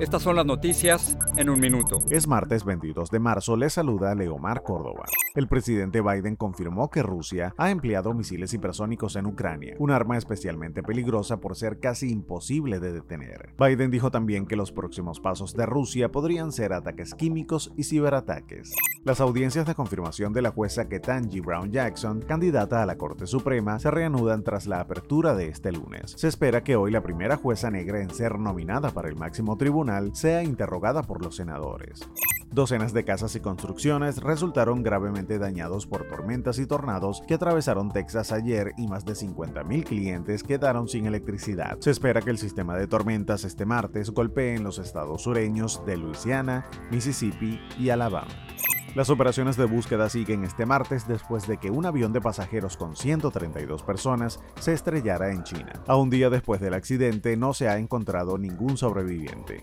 estas son las noticias en un minuto. Es martes 22 de marzo, le saluda Leomar Córdoba. El presidente Biden confirmó que Rusia ha empleado misiles hipersónicos en Ucrania, un arma especialmente peligrosa por ser casi imposible de detener. Biden dijo también que los próximos pasos de Rusia podrían ser ataques químicos y ciberataques. Las audiencias de confirmación de la jueza Ketanji Brown Jackson, candidata a la Corte Suprema, se reanudan tras la apertura de este lunes. Se espera que hoy la primera jueza negra en ser nominada para el máximo tribunal sea interrogada por los senadores. Docenas de casas y construcciones resultaron gravemente dañados por tormentas y tornados que atravesaron Texas ayer y más de 50.000 clientes quedaron sin electricidad. Se espera que el sistema de tormentas este martes golpee en los estados sureños de Luisiana, Mississippi y Alabama. Las operaciones de búsqueda siguen este martes después de que un avión de pasajeros con 132 personas se estrellara en China. A un día después del accidente no se ha encontrado ningún sobreviviente.